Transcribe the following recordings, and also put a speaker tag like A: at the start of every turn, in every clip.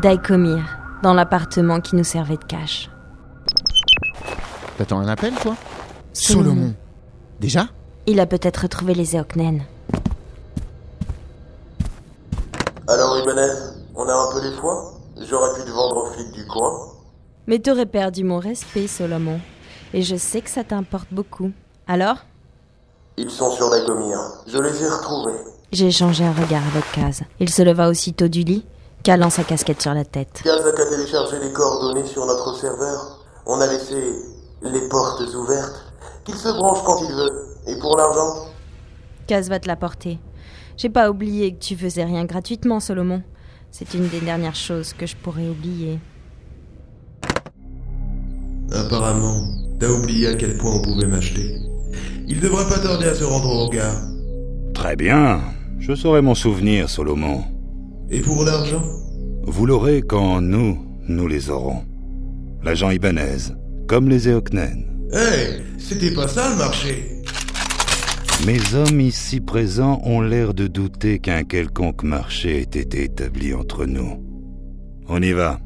A: Daikomir, dans l'appartement qui nous servait de cache.
B: T'attends un appel, toi?
A: Solomon.
B: Déjà?
A: Il a peut-être retrouvé les Eoknen.
C: Alors Ibanez, on a un peu les foies J'aurais pu te vendre aux flics du coin.
A: Mais t'aurais perdu mon respect, Solomon. Et je sais que ça t'importe beaucoup. Alors?
C: Ils sont sur Dagomir. Je les ai retrouvés.
A: J'ai échangé un regard avec Kaz. Il se leva aussitôt du lit, calant sa casquette sur la tête.
C: Kaz a qu'à télécharger les coordonnées sur notre serveur. On a laissé les portes ouvertes. Qu'il se branche quand il veut. Et pour l'argent?
A: Kaz va te l'apporter. J'ai pas oublié que tu faisais rien gratuitement, Solomon. C'est une des dernières choses que je pourrais oublier.
D: Apparemment, t'as oublié à quel point on pouvait m'acheter. Il devrait pas tarder à se rendre au regard.
E: Très bien. Je saurai m'en souvenir, Solomon.
D: Et pour l'argent
E: Vous l'aurez quand nous, nous les aurons. L'agent Ibanez, comme les Eoknen.
D: Hé, c'était pas ça le marché
E: Mes hommes ici présents ont l'air de douter qu'un quelconque marché ait été établi entre nous. On y va.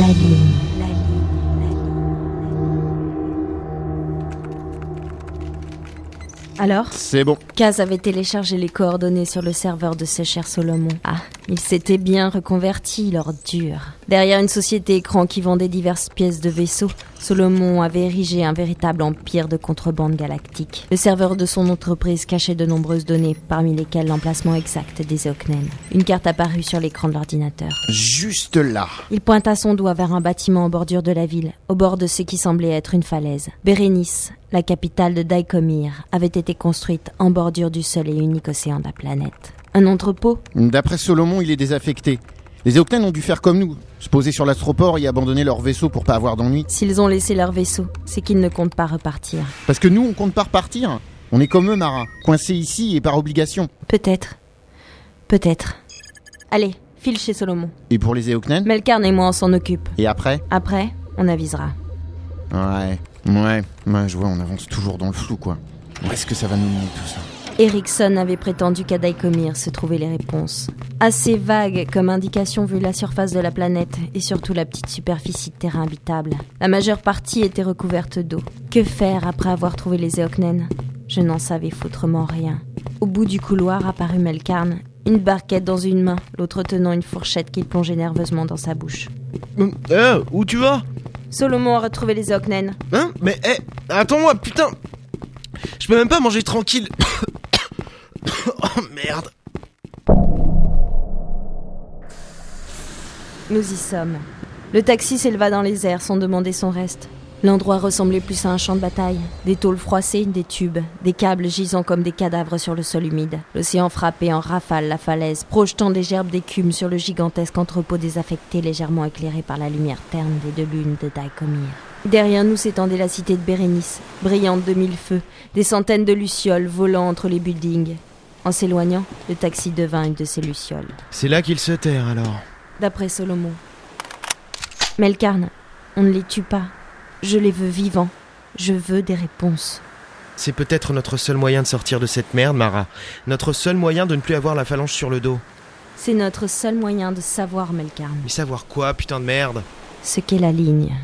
A: La ligne. Alors
B: C'est bon.
A: Kaz avait téléchargé les coordonnées sur le serveur de ce cher Solomon. Ah, il s'était bien reconverti, l'ordure. Derrière une société écran qui vendait diverses pièces de vaisseaux, Solomon avait érigé un véritable empire de contrebande galactique. Le serveur de son entreprise cachait de nombreuses données, parmi lesquelles l'emplacement exact des Eoknen. Une carte apparut sur l'écran de l'ordinateur.
B: Juste là.
A: Il pointa son doigt vers un bâtiment en bordure de la ville, au bord de ce qui semblait être une falaise. Bérénice, la capitale de Daikomir, avait été construite en bordure du seul et unique océan de la planète. Un entrepôt
B: D'après Solomon, il est désaffecté. Les Eoknen ont dû faire comme nous, se poser sur l'astroport et abandonner leur vaisseau pour pas avoir d'ennui.
A: S'ils ont laissé leur vaisseau, c'est qu'ils ne comptent pas repartir.
B: Parce que nous, on compte pas repartir. On est comme eux, Mara, coincés ici et par obligation.
A: Peut-être. Peut-être. Allez, file chez Solomon.
B: Et pour les Eoknen
A: Melkarn et moi, on s'en occupe.
B: Et après
A: Après, on avisera.
B: Ouais, ouais, ouais, je vois, on avance toujours dans le flou, quoi. Où est-ce que ça va nous mener tout ça?
A: Erickson avait prétendu qu'à Daikomir se trouvaient les réponses. Assez vagues comme indication vu la surface de la planète et surtout la petite superficie de terrain habitable. La majeure partie était recouverte d'eau. Que faire après avoir trouvé les Eoknen? Je n'en savais foutrement rien. Au bout du couloir apparut Melkarn, une barquette dans une main, l'autre tenant une fourchette qu'il plongeait nerveusement dans sa bouche.
F: Eh, où tu vas?
A: Solomon a retrouvé les Eoknen.
F: Hein? Mais eh, attends-moi, putain Je peux même pas manger tranquille. merde.
A: Nous y sommes. Le taxi s'éleva dans les airs sans demander son reste. L'endroit ressemblait plus à un champ de bataille. Des tôles froissées, des tubes, des câbles gisant comme des cadavres sur le sol humide. L'océan frappait en rafale la falaise, projetant des gerbes d'écume sur le gigantesque entrepôt désaffecté légèrement éclairé par la lumière terne des deux lunes de Daikomir. Derrière nous s'étendait la cité de Bérénice, brillante de mille feux, des centaines de lucioles volant entre les buildings. En s'éloignant, le taxi devint une de ces lucioles.
F: C'est là qu'il se terre alors.
A: D'après Solomon. Melkarn, on ne les tue pas. Je les veux vivants. Je veux des réponses.
F: C'est peut-être notre seul moyen de sortir de cette merde, Mara. Notre seul moyen de ne plus avoir la phalange sur le dos.
A: C'est notre seul moyen de savoir, Melkarn,
F: Mais savoir quoi, putain de merde?
A: Ce qu'est la ligne.